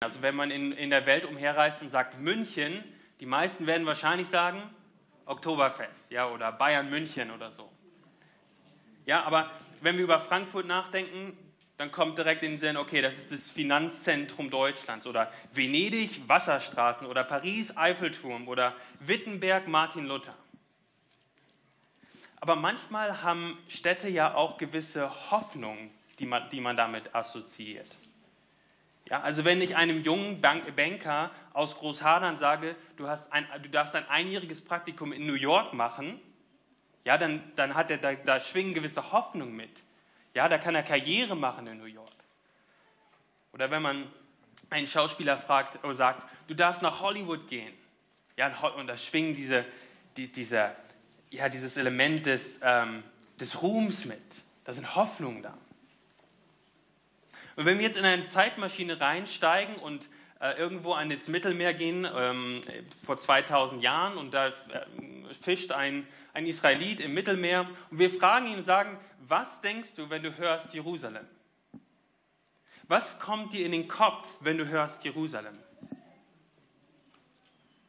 Also wenn man in, in der Welt umherreist und sagt München, die meisten werden wahrscheinlich sagen Oktoberfest, ja, oder Bayern München oder so. Ja, aber wenn wir über Frankfurt nachdenken, dann kommt direkt in den Sinn, okay, das ist das Finanzzentrum Deutschlands oder Venedig Wasserstraßen oder Paris Eiffelturm oder Wittenberg Martin Luther. Aber manchmal haben Städte ja auch gewisse Hoffnungen, die man, die man damit assoziiert. Ja, also wenn ich einem jungen Bank Banker aus Großhadern sage, du, hast ein, du darfst ein einjähriges Praktikum in New York machen, ja, dann, dann hat er, da, da schwingen gewisse Hoffnungen mit. Ja, da kann er Karriere machen in New York. Oder wenn man einen Schauspieler fragt oder sagt, du darfst nach Hollywood gehen. Ja, und da schwingen diese, die, diese, ja, dieses Element des, ähm, des Ruhms mit. Da sind Hoffnungen da. Und wenn wir jetzt in eine Zeitmaschine reinsteigen und äh, irgendwo an das Mittelmeer gehen, ähm, vor 2000 Jahren, und da äh, fischt ein, ein Israelit im Mittelmeer, und wir fragen ihn und sagen, was denkst du, wenn du hörst Jerusalem? Was kommt dir in den Kopf, wenn du hörst Jerusalem?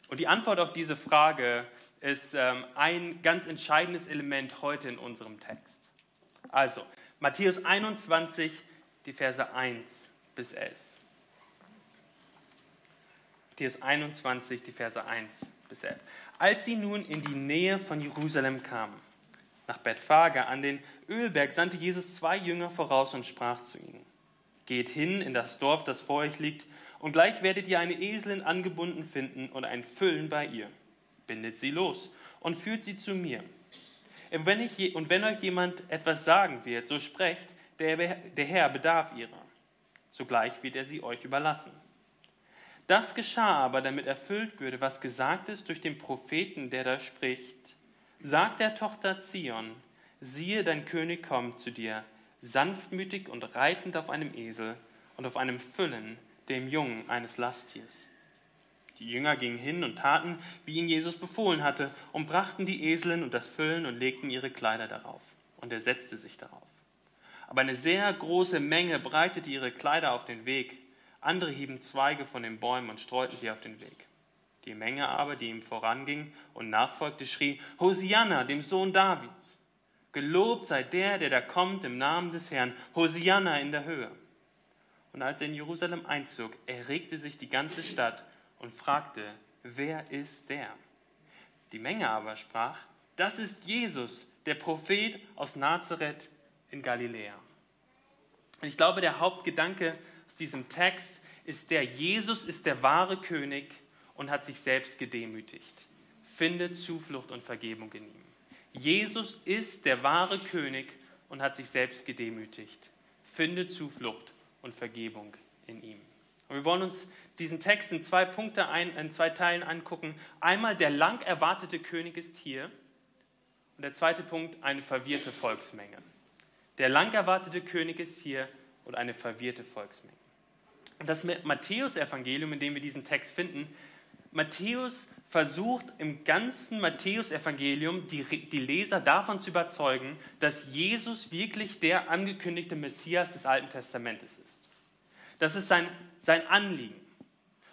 Und die Antwort auf diese Frage ist ähm, ein ganz entscheidendes Element heute in unserem Text. Also, Matthäus 21, die Verse 1 bis 11. Matthäus 21, die Verse 1 bis 11. Als sie nun in die Nähe von Jerusalem kamen, nach Bethphage an den Ölberg, sandte Jesus zwei Jünger voraus und sprach zu ihnen: Geht hin in das Dorf, das vor euch liegt, und gleich werdet ihr eine Eselin angebunden finden und ein Füllen bei ihr. Bindet sie los und führt sie zu mir. Und wenn, ich, und wenn euch jemand etwas sagen wird, so sprecht, der, der Herr bedarf ihrer. Sogleich wird er sie euch überlassen. Das geschah aber, damit erfüllt würde, was gesagt ist durch den Propheten, der da spricht. Sagt der Tochter Zion, siehe, dein König kommt zu dir, sanftmütig und reitend auf einem Esel und auf einem Füllen, dem Jungen eines Lasttiers. Die Jünger gingen hin und taten, wie ihnen Jesus befohlen hatte, und brachten die Eseln und das Füllen und legten ihre Kleider darauf. Und er setzte sich darauf. Aber eine sehr große Menge breitete ihre Kleider auf den Weg. Andere hieben Zweige von den Bäumen und streuten sie auf den Weg. Die Menge aber, die ihm voranging und nachfolgte, schrie, Hosianna, dem Sohn Davids. Gelobt sei der, der da kommt im Namen des Herrn. Hosianna in der Höhe. Und als er in Jerusalem einzog, erregte sich die ganze Stadt und fragte, wer ist der? Die Menge aber sprach, das ist Jesus, der Prophet aus Nazareth in Galiläa. Und ich glaube, der Hauptgedanke aus diesem Text ist der, Jesus ist der wahre König und hat sich selbst gedemütigt. Finde Zuflucht und Vergebung in ihm. Jesus ist der wahre König und hat sich selbst gedemütigt. Finde Zuflucht und Vergebung in ihm. Und wir wollen uns diesen Text in zwei Punkte, ein, in zwei Teilen angucken. Einmal der lang erwartete König ist hier und der zweite Punkt eine verwirrte Volksmenge. Der lang erwartete König ist hier und eine verwirrte Volksmenge. Das Matthäus-Evangelium, in dem wir diesen Text finden, Matthäus versucht im ganzen Matthäus-Evangelium die, die Leser davon zu überzeugen, dass Jesus wirklich der angekündigte Messias des Alten Testamentes ist. Das ist sein, sein Anliegen.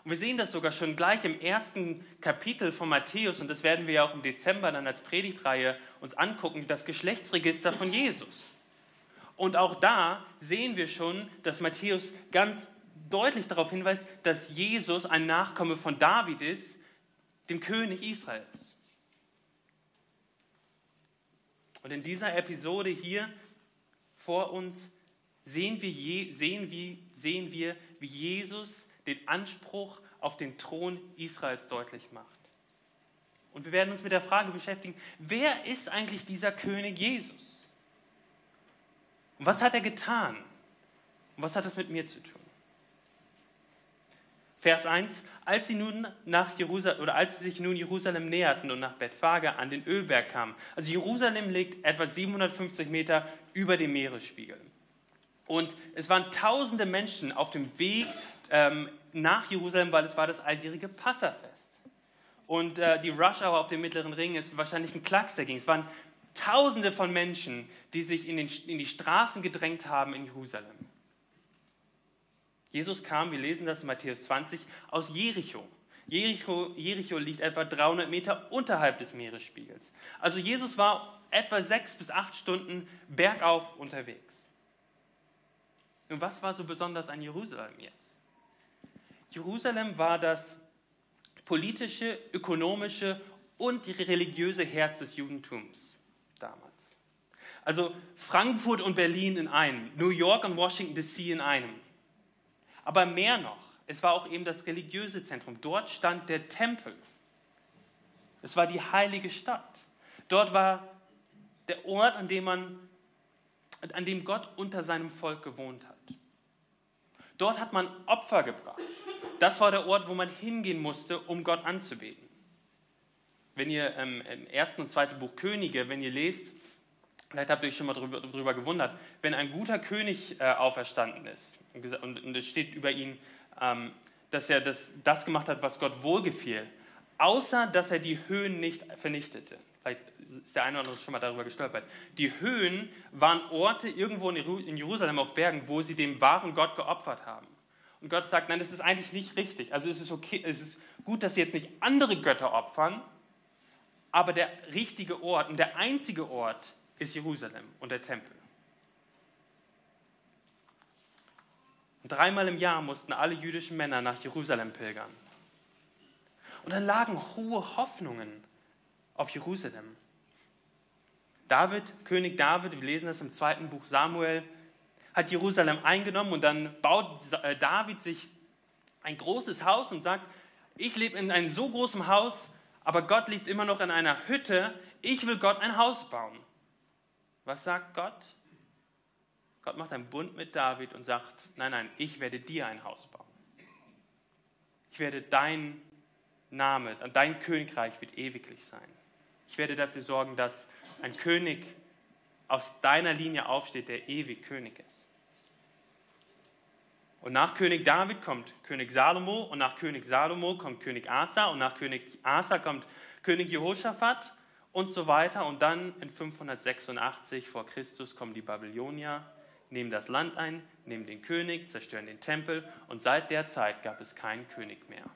Und wir sehen das sogar schon gleich im ersten Kapitel von Matthäus, und das werden wir ja auch im Dezember dann als Predigtreihe uns angucken, das Geschlechtsregister von Jesus. Und auch da sehen wir schon, dass Matthäus ganz deutlich darauf hinweist, dass Jesus ein Nachkomme von David ist, dem König Israels. Und in dieser Episode hier vor uns sehen wir, sehen, wir, sehen wir, wie Jesus den Anspruch auf den Thron Israels deutlich macht. Und wir werden uns mit der Frage beschäftigen, wer ist eigentlich dieser König Jesus? Was hat er getan? Und was hat das mit mir zu tun? Vers 1, als sie nun nach Jerusalem oder als sie sich nun Jerusalem näherten und nach Bethphage an den Ölberg kamen. Also Jerusalem liegt etwa 750 Meter über dem Meeresspiegel. Und es waren tausende Menschen auf dem Weg ähm, nach Jerusalem, weil es war das alljährige Passafest. Und äh, die Rush Hour auf dem Mittleren Ring ist wahrscheinlich ein Klacks dagegen. Es waren Tausende von Menschen, die sich in, den, in die Straßen gedrängt haben in Jerusalem. Jesus kam, wir lesen das in Matthäus 20, aus Jericho. Jericho, Jericho liegt etwa 300 Meter unterhalb des Meeresspiegels. Also Jesus war etwa sechs bis acht Stunden bergauf unterwegs. Und was war so besonders an Jerusalem jetzt? Jerusalem war das politische, ökonomische und religiöse Herz des Judentums damals. Also Frankfurt und Berlin in einem, New York und Washington DC in einem. Aber mehr noch, es war auch eben das religiöse Zentrum. Dort stand der Tempel. Es war die heilige Stadt. Dort war der Ort, an dem, man, an dem Gott unter seinem Volk gewohnt hat. Dort hat man Opfer gebracht. Das war der Ort, wo man hingehen musste, um Gott anzubeten. Wenn ihr ähm, im ersten und zweiten Buch Könige, wenn ihr lest, vielleicht habt ihr euch schon mal darüber, darüber gewundert, wenn ein guter König äh, auferstanden ist und, und, es steht über ihn, ähm, dass er das, das gemacht hat, was Gott wohlgefiel, außer dass er die Höhen nicht vernichtete. Vielleicht ist der eine oder andere schon mal darüber gestolpert. Die Höhen waren Orte irgendwo in Jerusalem auf Bergen, wo sie dem wahren Gott geopfert haben. Und Gott sagt, nein, das ist eigentlich nicht richtig. Also es ist okay, es ist gut, dass sie jetzt nicht andere Götter opfern, aber der richtige Ort und der einzige Ort ist Jerusalem und der Tempel. Und dreimal im Jahr mussten alle jüdischen Männer nach Jerusalem pilgern. Und dann lagen hohe Hoffnungen auf Jerusalem. David, König David, wir lesen das im zweiten Buch Samuel, hat Jerusalem eingenommen und dann baut äh, David sich ein großes Haus und sagt, ich lebe in einem so großen Haus, aber Gott lebt immer noch in einer Hütte. Ich will Gott ein Haus bauen. Was sagt Gott? Gott macht einen Bund mit David und sagt, nein, nein, ich werde dir ein Haus bauen. Ich werde dein Name, dein Königreich wird ewiglich sein. Ich werde dafür sorgen, dass ein König aus deiner Linie aufsteht, der ewig König ist. Und nach König David kommt König Salomo und nach König Salomo kommt König Asa und nach König Asa kommt König Jehoshaphat und so weiter. Und dann in 586 vor Christus kommen die Babylonier, nehmen das Land ein, nehmen den König, zerstören den Tempel und seit der Zeit gab es keinen König mehr.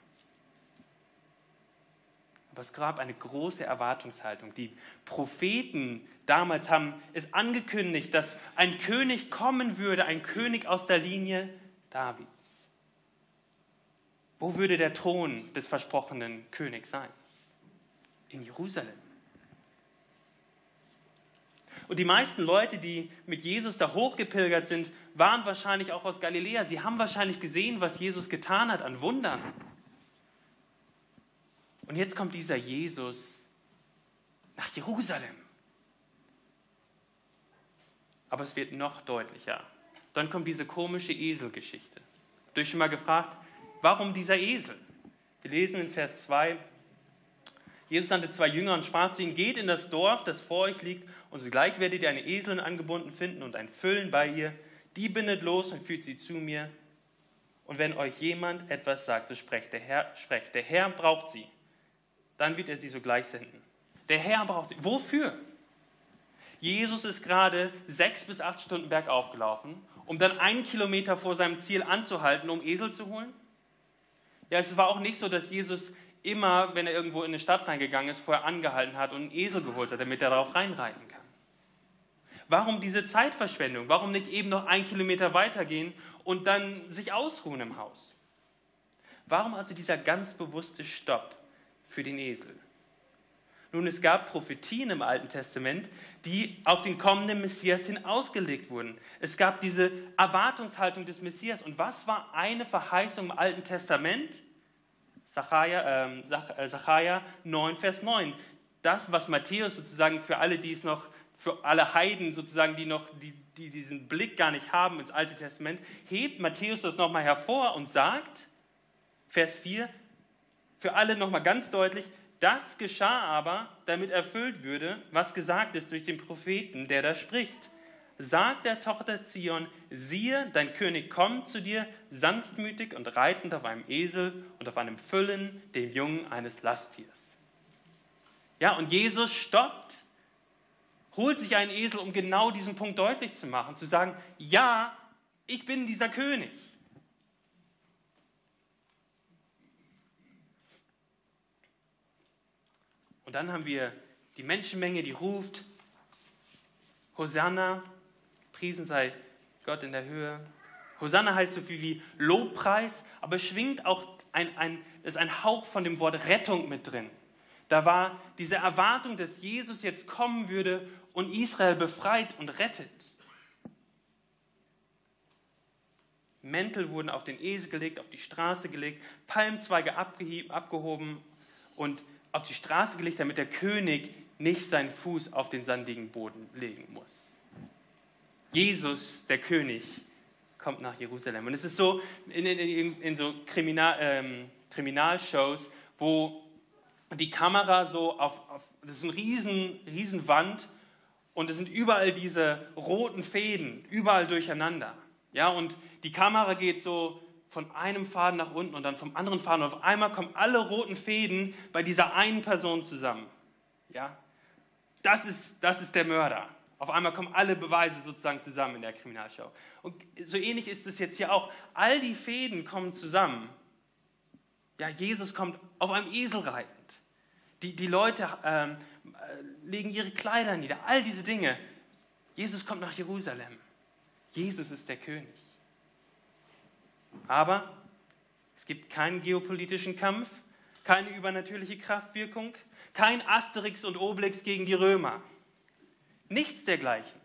Aber es gab eine große Erwartungshaltung. Die Propheten damals haben es angekündigt, dass ein König kommen würde, ein König aus der Linie Davids. Wo würde der Thron des versprochenen Königs sein? In Jerusalem. Und die meisten Leute, die mit Jesus da hochgepilgert sind, waren wahrscheinlich auch aus Galiläa. Sie haben wahrscheinlich gesehen, was Jesus getan hat an Wundern. Und jetzt kommt dieser Jesus nach Jerusalem. Aber es wird noch deutlicher. Dann kommt diese komische Eselgeschichte. Habt ihr schon mal gefragt, warum dieser Esel? Wir lesen in Vers 2, Jesus sandte zwei Jünger und sprach zu ihnen, geht in das Dorf, das vor euch liegt, und sogleich werdet ihr eine Eselin angebunden finden und ein Füllen bei ihr. Die bindet los und führt sie zu mir. Und wenn euch jemand etwas sagt, so sprecht der Herr, sprecht, der Herr braucht sie. Dann wird er sie sogleich senden. Der Herr braucht sie. Wofür? Jesus ist gerade sechs bis acht Stunden bergauf gelaufen um dann einen Kilometer vor seinem Ziel anzuhalten, um Esel zu holen? Ja, es war auch nicht so, dass Jesus immer, wenn er irgendwo in eine Stadt reingegangen ist, vorher angehalten hat und einen Esel geholt hat, damit er darauf reinreiten kann. Warum diese Zeitverschwendung? Warum nicht eben noch einen Kilometer weitergehen und dann sich ausruhen im Haus? Warum also dieser ganz bewusste Stopp für den Esel? Nun, es gab Prophetien im Alten Testament, die auf den kommenden Messias hin ausgelegt wurden. Es gab diese Erwartungshaltung des Messias. Und was war eine Verheißung im Alten Testament? Sacharja, äh, Sacharja 9, Vers 9. Das, was Matthäus sozusagen für alle, die es noch, für alle Heiden sozusagen, die noch, die, die diesen Blick gar nicht haben ins Alte Testament, hebt Matthäus das nochmal hervor und sagt, Vers 4, für alle nochmal ganz deutlich, das geschah aber, damit erfüllt würde, was gesagt ist durch den Propheten, der da spricht. Sagt der Tochter Zion, siehe, dein König kommt zu dir, sanftmütig und reitend auf einem Esel und auf einem Füllen, dem Jungen eines Lasttiers. Ja, und Jesus stoppt, holt sich einen Esel, um genau diesen Punkt deutlich zu machen, zu sagen, ja, ich bin dieser König. Und dann haben wir die Menschenmenge, die ruft, Hosanna, priesen sei Gott in der Höhe. Hosanna heißt so viel wie Lobpreis, aber schwingt auch ein, ein, ist ein Hauch von dem Wort Rettung mit drin. Da war diese Erwartung, dass Jesus jetzt kommen würde und Israel befreit und rettet. Mäntel wurden auf den Esel gelegt, auf die Straße gelegt, Palmzweige abgehoben und auf die Straße gelegt, damit der König nicht seinen Fuß auf den sandigen Boden legen muss. Jesus, der König, kommt nach Jerusalem. Und es ist so in, in, in so Kriminal, ähm, Kriminalshows, wo die Kamera so auf, auf, das ist eine riesen, riesen Wand und es sind überall diese roten Fäden, überall durcheinander. Ja, und die Kamera geht so von einem Faden nach unten und dann vom anderen Faden. Und auf einmal kommen alle roten Fäden bei dieser einen Person zusammen. Ja, das ist, das ist der Mörder. Auf einmal kommen alle Beweise sozusagen zusammen in der Kriminalschau. Und so ähnlich ist es jetzt hier auch. All die Fäden kommen zusammen. Ja, Jesus kommt auf einem Esel reitend. Die, die Leute ähm, äh, legen ihre Kleider nieder. All diese Dinge. Jesus kommt nach Jerusalem. Jesus ist der König. Aber es gibt keinen geopolitischen Kampf, keine übernatürliche Kraftwirkung, kein Asterix und Obelix gegen die Römer. Nichts dergleichen.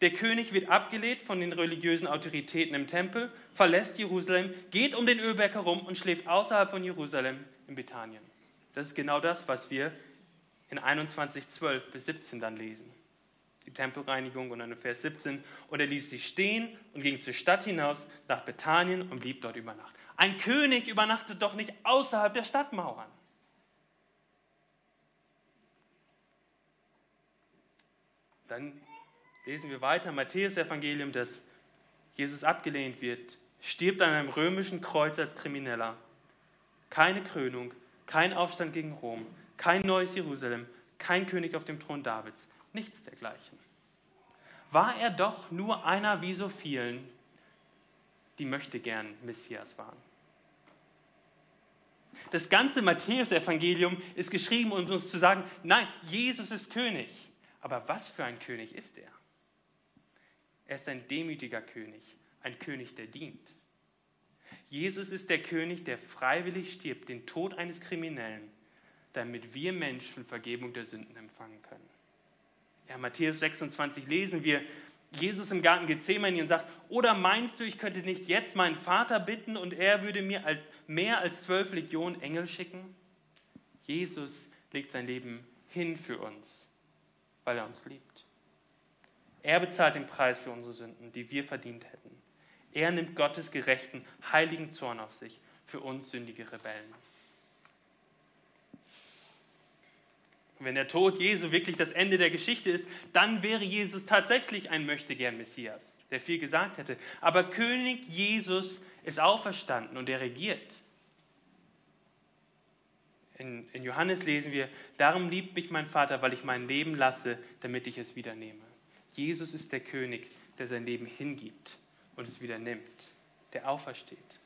Der König wird abgelehnt von den religiösen Autoritäten im Tempel, verlässt Jerusalem, geht um den Ölberg herum und schläft außerhalb von Jerusalem in Bethanien. Das ist genau das, was wir in 21, 12 bis 17 dann lesen die Tempelreinigung und dann in Vers 17. Und er ließ sie stehen und ging zur Stadt hinaus nach Bethanien und blieb dort über Nacht. Ein König übernachtet doch nicht außerhalb der Stadtmauern. Dann lesen wir weiter, Matthäus Evangelium, dass Jesus abgelehnt wird, stirbt an einem römischen Kreuz als Krimineller. Keine Krönung, kein Aufstand gegen Rom, kein neues Jerusalem, kein König auf dem Thron Davids. Nichts dergleichen. War er doch nur einer wie so vielen, die möchte gern Messias waren. Das ganze Matthäus-Evangelium ist geschrieben, um uns zu sagen, nein, Jesus ist König. Aber was für ein König ist er? Er ist ein demütiger König, ein König, der dient. Jesus ist der König, der freiwillig stirbt, den Tod eines Kriminellen, damit wir Menschen Vergebung der Sünden empfangen können. Ja, Matthäus 26 lesen wir Jesus im Garten Gethsemane und sagt, oder meinst du, ich könnte nicht jetzt meinen Vater bitten und er würde mir mehr als zwölf Legionen Engel schicken? Jesus legt sein Leben hin für uns, weil er uns liebt. Er bezahlt den Preis für unsere Sünden, die wir verdient hätten. Er nimmt Gottes gerechten, heiligen Zorn auf sich für uns sündige Rebellen. Wenn der Tod Jesu wirklich das Ende der Geschichte ist, dann wäre Jesus tatsächlich ein Möchtegern Messias, der viel gesagt hätte. Aber König Jesus ist auferstanden und er regiert. In, in Johannes lesen wir, darum liebt mich mein Vater, weil ich mein Leben lasse, damit ich es wieder nehme. Jesus ist der König, der sein Leben hingibt und es wieder nimmt, der aufersteht.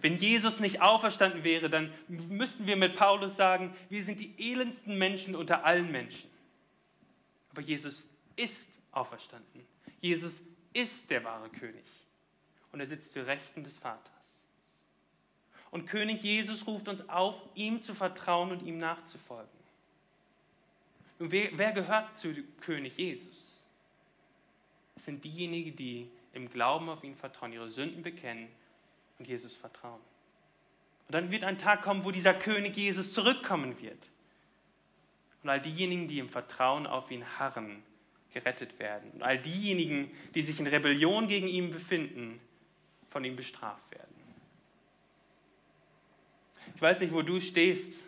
Wenn Jesus nicht auferstanden wäre, dann müssten wir mit Paulus sagen, wir sind die elendsten Menschen unter allen Menschen. Aber Jesus ist auferstanden. Jesus ist der wahre König. Und er sitzt zu Rechten des Vaters. Und König Jesus ruft uns auf, ihm zu vertrauen und ihm nachzufolgen. Und wer, wer gehört zu König Jesus? Es sind diejenigen, die im Glauben auf ihn vertrauen, ihre Sünden bekennen und Jesus vertrauen. Und dann wird ein Tag kommen, wo dieser König Jesus zurückkommen wird. Und all diejenigen, die im Vertrauen auf ihn harren, gerettet werden. Und all diejenigen, die sich in Rebellion gegen ihn befinden, von ihm bestraft werden. Ich weiß nicht, wo du stehst.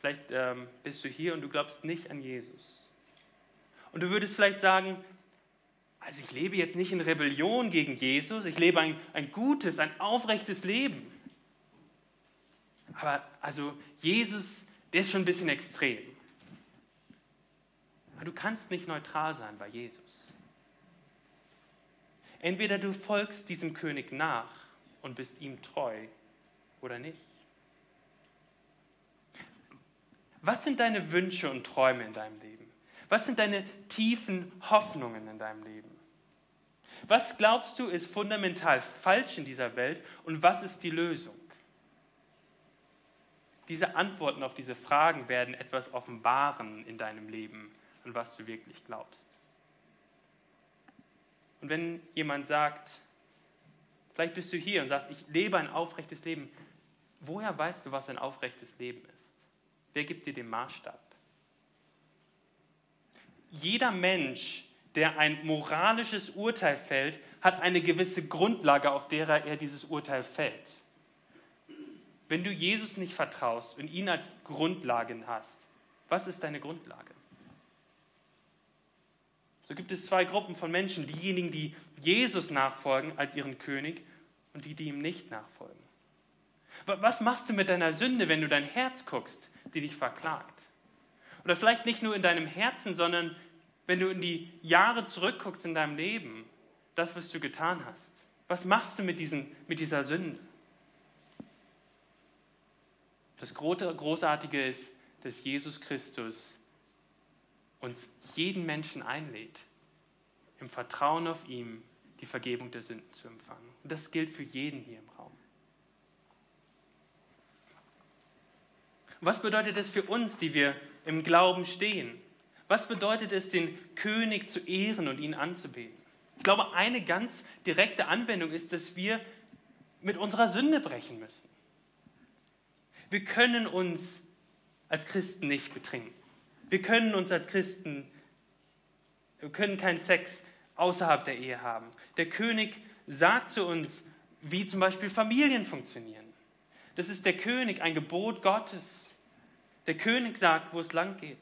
Vielleicht ähm, bist du hier und du glaubst nicht an Jesus. Und du würdest vielleicht sagen, also ich lebe jetzt nicht in Rebellion gegen Jesus, ich lebe ein, ein gutes, ein aufrechtes Leben. Aber also Jesus, der ist schon ein bisschen extrem. Aber du kannst nicht neutral sein bei Jesus. Entweder du folgst diesem König nach und bist ihm treu oder nicht. Was sind deine Wünsche und Träume in deinem Leben? Was sind deine tiefen Hoffnungen in deinem Leben? Was glaubst du ist fundamental falsch in dieser Welt und was ist die Lösung? Diese Antworten auf diese Fragen werden etwas offenbaren in deinem Leben, an was du wirklich glaubst. Und wenn jemand sagt, vielleicht bist du hier und sagst, ich lebe ein aufrechtes Leben, woher weißt du, was ein aufrechtes Leben ist? Wer gibt dir den Maßstab? Jeder Mensch, der ein moralisches Urteil fällt, hat eine gewisse Grundlage, auf der er dieses Urteil fällt. Wenn du Jesus nicht vertraust und ihn als Grundlage hast, was ist deine Grundlage? So gibt es zwei Gruppen von Menschen, diejenigen, die Jesus nachfolgen als ihren König und die, die ihm nicht nachfolgen. Was machst du mit deiner Sünde, wenn du dein Herz guckst, die dich verklagt? Oder vielleicht nicht nur in deinem Herzen, sondern wenn du in die Jahre zurückguckst in deinem Leben, das, was du getan hast. Was machst du mit, diesen, mit dieser Sünde? Das Großartige ist, dass Jesus Christus uns jeden Menschen einlädt, im Vertrauen auf ihm die Vergebung der Sünden zu empfangen. Und das gilt für jeden hier im Raum. Was bedeutet es für uns, die wir im Glauben stehen? Was bedeutet es, den König zu ehren und ihn anzubeten? Ich glaube, eine ganz direkte Anwendung ist, dass wir mit unserer Sünde brechen müssen. Wir können uns als Christen nicht betrinken. Wir können uns als Christen, wir können keinen Sex außerhalb der Ehe haben. Der König sagt zu uns, wie zum Beispiel Familien funktionieren. Das ist der König, ein Gebot Gottes. Der König sagt, wo es lang geht.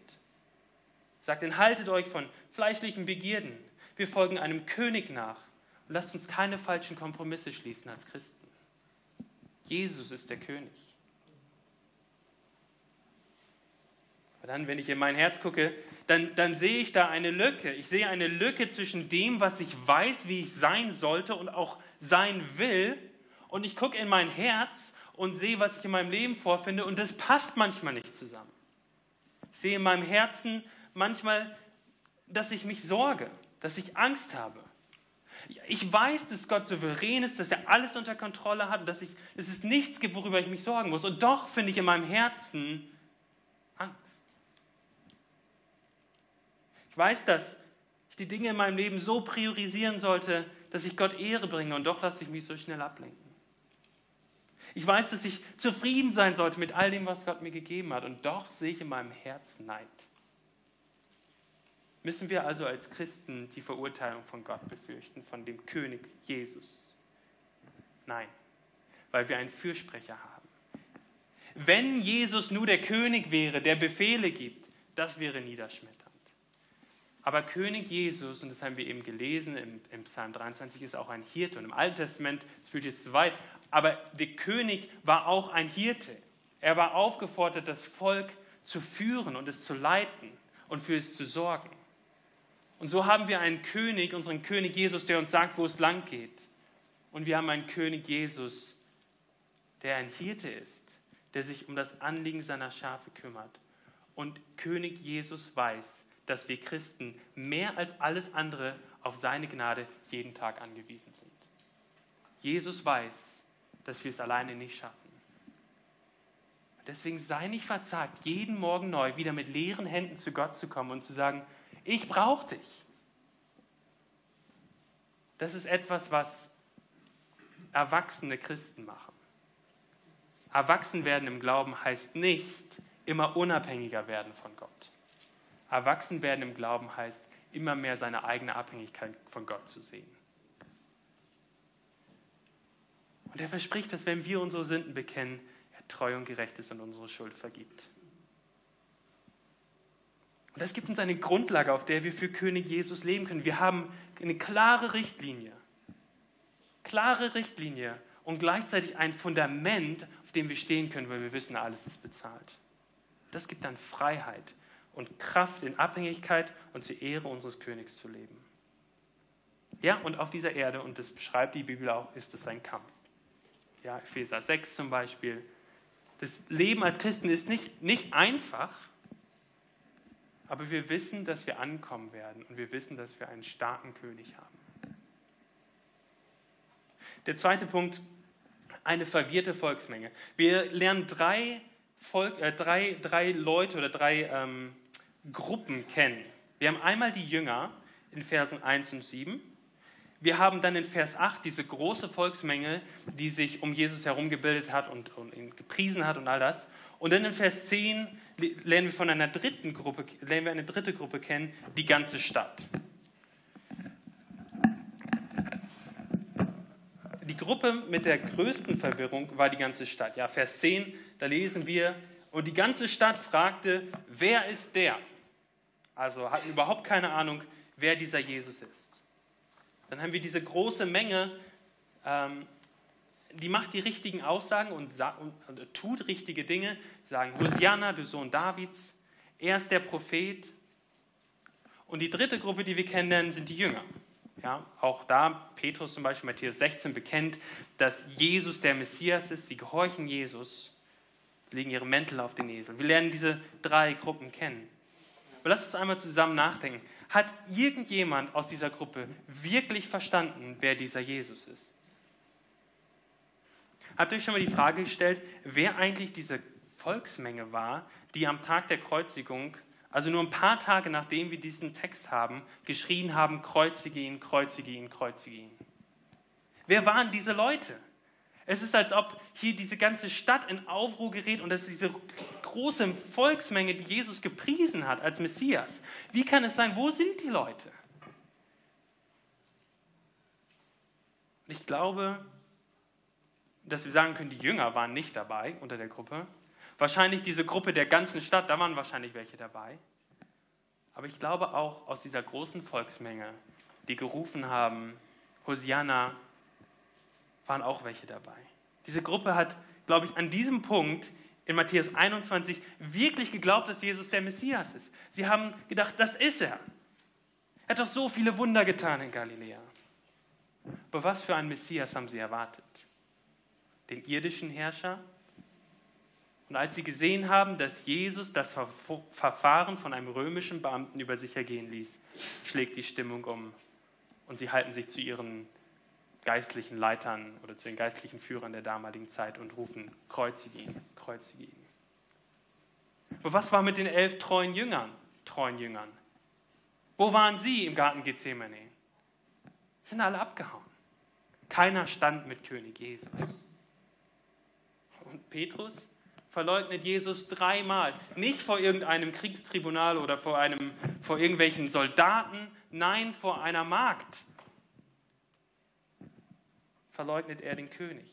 Sagt, enthaltet euch von fleischlichen Begierden. Wir folgen einem König nach. Und lasst uns keine falschen Kompromisse schließen als Christen. Jesus ist der König. dann, wenn ich in mein Herz gucke, dann, dann sehe ich da eine Lücke. Ich sehe eine Lücke zwischen dem, was ich weiß, wie ich sein sollte und auch sein will. Und ich gucke in mein Herz und sehe, was ich in meinem Leben vorfinde. Und das passt manchmal nicht zusammen. Ich sehe in meinem Herzen manchmal, dass ich mich sorge, dass ich Angst habe. Ich weiß, dass Gott souverän ist, dass er alles unter Kontrolle hat, dass, ich, dass es nichts gibt, worüber ich mich sorgen muss. Und doch finde ich in meinem Herzen Angst. Ich weiß, dass ich die Dinge in meinem Leben so priorisieren sollte, dass ich Gott Ehre bringe und doch lasse ich mich so schnell ablenken. Ich weiß, dass ich zufrieden sein sollte mit all dem, was Gott mir gegeben hat und doch sehe ich in meinem Herzen Neid. Müssen wir also als Christen die Verurteilung von Gott befürchten, von dem König Jesus? Nein, weil wir einen Fürsprecher haben. Wenn Jesus nur der König wäre, der Befehle gibt, das wäre niederschmetternd. Aber König Jesus, und das haben wir eben gelesen im, im Psalm 23, ist auch ein Hirte. Und im Alten Testament, das führt jetzt zu weit, aber der König war auch ein Hirte. Er war aufgefordert, das Volk zu führen und es zu leiten und für es zu sorgen. Und so haben wir einen König, unseren König Jesus, der uns sagt, wo es lang geht. Und wir haben einen König Jesus, der ein Hirte ist, der sich um das Anliegen seiner Schafe kümmert. Und König Jesus weiß, dass wir Christen mehr als alles andere auf seine Gnade jeden Tag angewiesen sind. Jesus weiß, dass wir es alleine nicht schaffen. Deswegen sei nicht verzagt, jeden Morgen neu wieder mit leeren Händen zu Gott zu kommen und zu sagen, ich brauche dich. Das ist etwas, was erwachsene Christen machen. Erwachsen werden im Glauben heißt nicht immer unabhängiger werden von Gott. Erwachsen werden im Glauben heißt, immer mehr seine eigene Abhängigkeit von Gott zu sehen. Und er verspricht, dass wenn wir unsere Sünden bekennen, er treu und gerecht ist und unsere Schuld vergibt. Und das gibt uns eine Grundlage, auf der wir für König Jesus leben können. Wir haben eine klare Richtlinie. Klare Richtlinie und gleichzeitig ein Fundament, auf dem wir stehen können, weil wir wissen, alles ist bezahlt. Das gibt dann Freiheit und Kraft in Abhängigkeit und zur Ehre unseres Königs zu leben. Ja, und auf dieser Erde, und das beschreibt die Bibel auch, ist es ein Kampf. Ja, Epheser 6 zum Beispiel. Das Leben als Christen ist nicht, nicht einfach, Aber wir wissen, dass wir ankommen werden und wir wissen, dass wir einen starken König haben. Der zweite Punkt, eine verwirrte Volksmenge. Wir lernen drei, Volk, äh, drei, drei Leute oder drei ähm, Gruppen kennen. Wir haben einmal die Jünger in Versen 1 und 7. Wir haben dann in Vers 8 diese große Volksmenge, die sich um Jesus herum gebildet hat und, und ihn gepriesen hat und all das. Und dann in Vers 10 lernen wir von einer dritten Gruppe, lernen wir eine dritte Gruppe kennen, die ganze Stadt. Die Gruppe mit der größten Verwirrung war die ganze Stadt. Ja, Vers 10, da lesen wir, und die ganze Stadt fragte, wer ist der? Also hatten überhaupt keine Ahnung, wer dieser Jesus ist. Dann haben wir diese große Menge, ähm, die macht die richtigen Aussagen und, und, und tut richtige Dinge, sagen, Hosianna, du Sohn Davids, er ist der Prophet. Und die dritte Gruppe, die wir kennenlernen, sind die Jünger. Ja, auch da, Petrus zum Beispiel, Matthäus 16 bekennt, dass Jesus der Messias ist, sie gehorchen Jesus, legen ihre Mäntel auf den Esel. Wir lernen diese drei Gruppen kennen. Aber lass uns einmal zusammen nachdenken. Hat irgendjemand aus dieser Gruppe wirklich verstanden, wer dieser Jesus ist? Habt ihr euch schon mal die Frage gestellt, wer eigentlich diese Volksmenge war, die am Tag der Kreuzigung, also nur ein paar Tage nachdem wir diesen Text haben, geschrien haben, kreuzige ihn, kreuzige ihn, kreuzige ihn? Wer waren diese Leute? Es ist, als ob hier diese ganze Stadt in Aufruhr gerät und es diese große Volksmenge, die Jesus gepriesen hat als Messias. Wie kann es sein? Wo sind die Leute? Ich glaube, dass wir sagen können, die Jünger waren nicht dabei unter der Gruppe. Wahrscheinlich diese Gruppe der ganzen Stadt, da waren wahrscheinlich welche dabei. Aber ich glaube auch aus dieser großen Volksmenge, die gerufen haben, Hosianna, waren auch welche dabei. Diese Gruppe hat, glaube ich, an diesem Punkt in Matthäus 21 wirklich geglaubt, dass Jesus der Messias ist. Sie haben gedacht, das ist er. Er hat doch so viele Wunder getan in Galiläa. Aber was für einen Messias haben sie erwartet? den irdischen Herrscher. Und als sie gesehen haben, dass Jesus das Verfahren von einem römischen Beamten über sich ergehen ließ, schlägt die Stimmung um und sie halten sich zu ihren geistlichen Leitern oder zu den geistlichen Führern der damaligen Zeit und rufen, kreuzige ihn, kreuzige ihn. Aber was war mit den elf treuen Jüngern, treuen Jüngern? Wo waren sie im Garten Gethsemane? Sind alle abgehauen. Keiner stand mit König Jesus. Und Petrus verleugnet Jesus dreimal. Nicht vor irgendeinem Kriegstribunal oder vor, einem, vor irgendwelchen Soldaten, nein, vor einer Magd verleugnet er den König.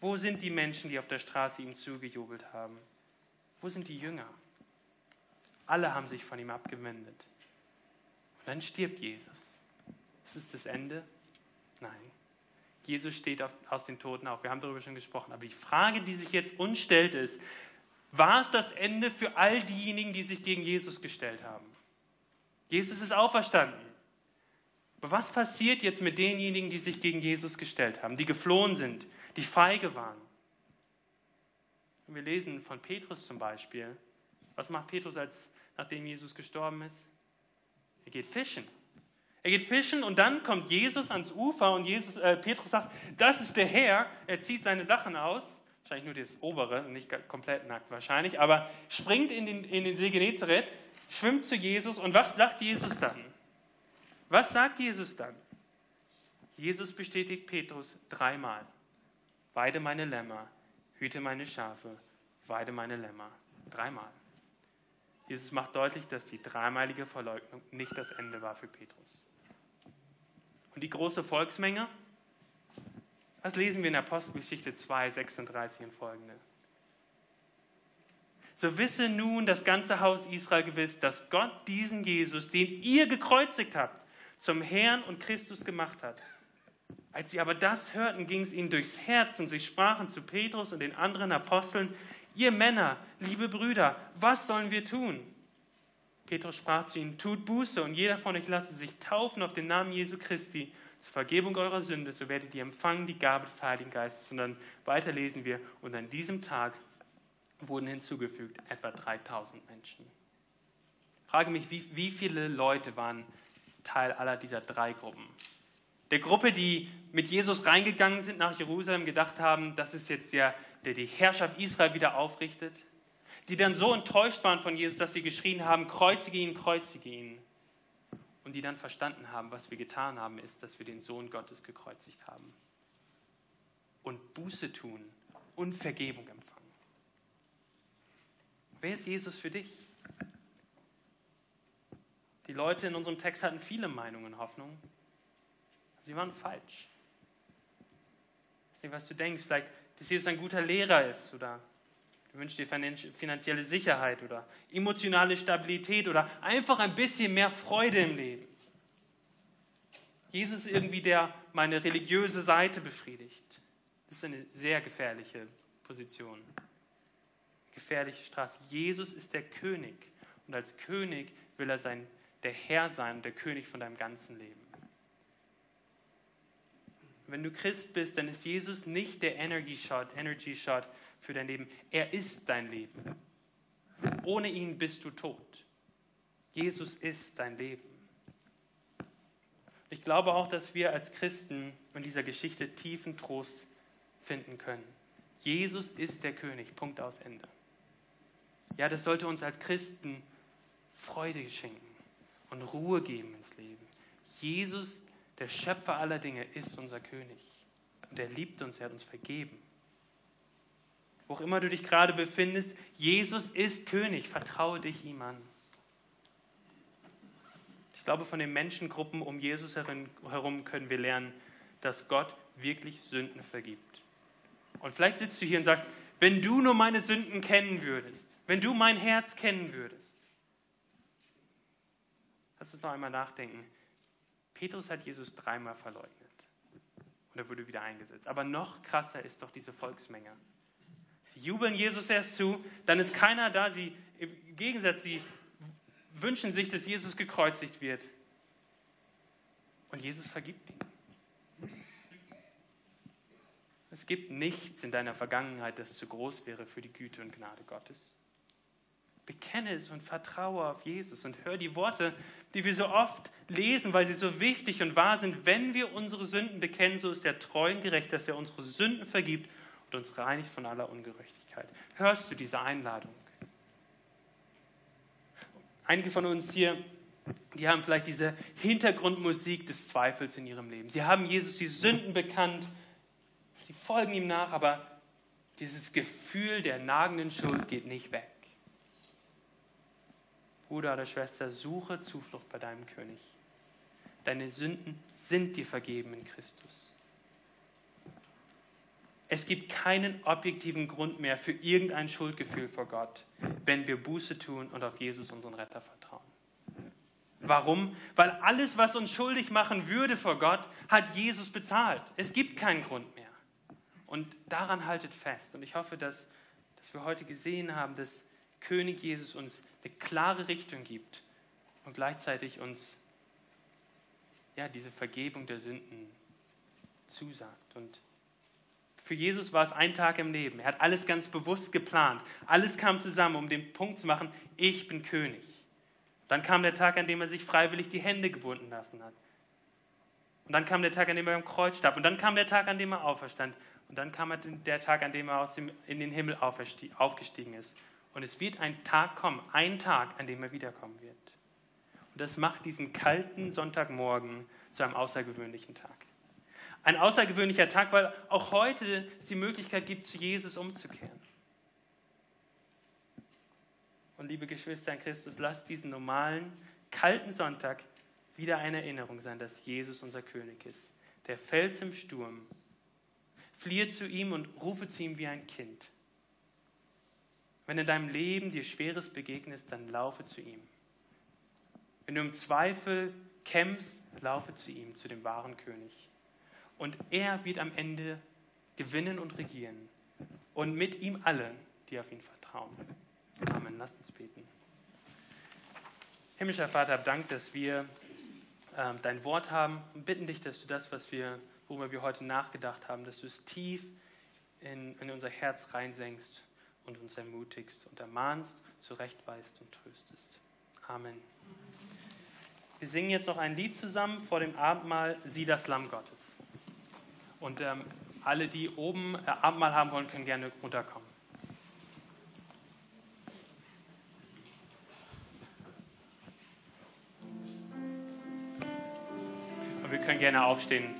Wo sind die Menschen, die auf der Straße ihm zugejubelt haben? Wo sind die Jünger? Alle haben sich von ihm abgewendet. Und dann stirbt Jesus. Ist es das Ende? Nein. Jesus steht auf, aus den Toten auf. Wir haben darüber schon gesprochen. Aber die Frage, die sich jetzt uns stellt, ist, war es das Ende für all diejenigen, die sich gegen Jesus gestellt haben? Jesus ist auferstanden. Aber was passiert jetzt mit denjenigen, die sich gegen Jesus gestellt haben, die geflohen sind, die feige waren? Wir lesen von Petrus zum Beispiel. Was macht Petrus, als, nachdem Jesus gestorben ist? Er geht fischen. Er geht fischen und dann kommt Jesus ans Ufer und Jesus, äh, Petrus sagt, das ist der Herr. Er zieht seine Sachen aus, wahrscheinlich nur das obere, nicht komplett nackt wahrscheinlich, aber springt in den, in den See Genezareth, schwimmt zu Jesus und was sagt Jesus dann? Was sagt Jesus dann? Jesus bestätigt Petrus dreimal. Weide meine Lämmer, hüte meine Schafe, weide meine Lämmer. Dreimal. Jesus macht deutlich, dass die dreimalige Verleugnung nicht das Ende war für Petrus. Und die große Volksmenge? Was lesen wir in Apostelgeschichte 2, 36 und folgende? So wisse nun das ganze Haus Israel gewiss, dass Gott diesen Jesus, den ihr gekreuzigt habt, zum Herrn und Christus gemacht hat. Als sie aber das hörten, ging es ihnen durchs Herz und sie sprachen zu Petrus und den anderen Aposteln, ihr Männer, liebe Brüder, was sollen wir tun? Petrus sprach zu ihnen, tut Buße und jeder von euch lasse sich taufen auf den Namen Jesu Christi zur Vergebung eurer Sünde, so werdet ihr empfangen die Gabe des Heiligen Geistes. Und dann weiter lesen wir, und an diesem Tag wurden hinzugefügt etwa 3000 Menschen. frage mich, wie, wie viele Leute waren Teil aller dieser drei Gruppen? Der Gruppe, die mit Jesus reingegangen sind nach Jerusalem, gedacht haben, das ist jetzt der, der die Herrschaft Israel wieder aufrichtet. Die dann so enttäuscht waren von Jesus, dass sie geschrien haben, kreuzige ihn, kreuzige ihn. Und die dann verstanden haben, was wir getan haben, ist, dass wir den Sohn Gottes gekreuzigt haben. Und Buße tun und Vergebung empfangen. Wer ist Jesus für dich? Die Leute in unserem Text hatten viele Meinungen Hoffnungen. Sie waren falsch. Ich weiß nicht, was du denkst. Vielleicht, dass Jesus ein guter Lehrer ist oder du wünschst dir finanzielle Sicherheit oder emotionale Stabilität oder einfach ein bisschen mehr Freude im Leben. Jesus ist irgendwie der meine religiöse Seite befriedigt. Das ist eine sehr gefährliche Position. Gefährliche Straße. Jesus ist der König und als König will er sein, der Herr sein und der König von deinem ganzen Leben. Wenn du Christ bist, dann ist Jesus nicht der Energy Shot, Energy Shot für dein Leben. Er ist dein Leben. Ohne ihn bist du tot. Jesus ist dein Leben. Ich glaube auch, dass wir als Christen in dieser Geschichte tiefen Trost finden können. Jesus ist der König. Punkt aus Ende. Ja, das sollte uns als Christen Freude schenken und Ruhe geben ins Leben. Jesus der Schöpfer aller Dinge ist unser König. Und er liebt uns, er hat uns vergeben. Wo auch immer du dich gerade befindest, Jesus ist König. Vertraue dich ihm an. Ich glaube, von den Menschengruppen um Jesus herum können wir lernen, dass Gott wirklich Sünden vergibt. Und vielleicht sitzt du hier und sagst, wenn du nur meine Sünden kennen würdest, wenn du mein Herz kennen würdest. Lass uns noch einmal nachdenken. Petrus hat Jesus dreimal verleugnet und er wurde wieder eingesetzt. Aber noch krasser ist doch diese Volksmenge. Sie jubeln Jesus erst zu, dann ist keiner da. Sie, Im Gegensatz, sie wünschen sich, dass Jesus gekreuzigt wird. Und Jesus vergibt ihnen. Es gibt nichts in deiner Vergangenheit, das zu groß wäre für die Güte und Gnade Gottes. Bekenne es und vertraue auf Jesus und hör die Worte, die wir so oft lesen, weil sie so wichtig und wahr sind. Wenn wir unsere Sünden bekennen, so ist er treu und gerecht, dass er unsere Sünden vergibt und uns reinigt von aller Ungerechtigkeit. Hörst du diese Einladung? Einige von uns hier, die haben vielleicht diese Hintergrundmusik des Zweifels in ihrem Leben. Sie haben Jesus die Sünden bekannt, sie folgen ihm nach, aber dieses Gefühl der nagenden Schuld geht nicht weg. Bruder oder Schwester, suche Zuflucht bei deinem König. Deine Sünden sind dir vergeben in Christus. Es gibt keinen objektiven Grund mehr für irgendein Schuldgefühl vor Gott, wenn wir Buße tun und auf Jesus, unseren Retter, vertrauen. Warum? Weil alles, was uns schuldig machen würde vor Gott, hat Jesus bezahlt. Es gibt keinen Grund mehr. Und daran haltet fest. Und ich hoffe, dass, dass wir heute gesehen haben, dass König Jesus uns eine klare Richtung gibt und gleichzeitig uns ja, diese Vergebung der Sünden zusagt. Und für Jesus war es ein Tag im Leben. Er hat alles ganz bewusst geplant. Alles kam zusammen, um den Punkt zu machen, ich bin König. Dann kam der Tag, an dem er sich freiwillig die Hände gebunden lassen hat. Und dann kam der Tag, an dem er am Kreuz starb. Und dann kam der Tag, an dem er auferstand. Und dann kam der Tag, an dem er aus dem, in den Himmel aufgestiegen ist. Und es wird ein Tag kommen, ein Tag, an dem er wiederkommen wird. Und das macht diesen kalten Sonntagmorgen zu einem außergewöhnlichen Tag. Ein außergewöhnlicher Tag, weil auch heute es die Möglichkeit gibt, zu Jesus umzukehren. Und liebe Geschwister in Christus, lasst diesen normalen, kalten Sonntag wieder eine Erinnerung sein, dass Jesus unser König ist. Der Fels im Sturm. Fliehe zu ihm und rufe zu ihm wie ein Kind. Wenn in deinem Leben dir Schweres begegnest, dann laufe zu ihm. Wenn du im Zweifel kämpfst, laufe zu ihm, zu dem wahren König. Und er wird am Ende gewinnen und regieren. Und mit ihm alle, die auf ihn vertrauen. Amen. Lasst uns beten. Himmlischer Vater, Dank, dass wir äh, dein Wort haben und bitten dich, dass du das, was wir, worüber wir heute nachgedacht haben, dass du es tief in, in unser Herz reinsenkst und uns ermutigst und ermahnst, zurechtweist und tröstest. Amen. Wir singen jetzt noch ein Lied zusammen vor dem Abendmahl, Sieh das Lamm Gottes. Und ähm, alle, die oben äh, Abendmahl haben wollen, können gerne runterkommen. Und wir können gerne aufstehen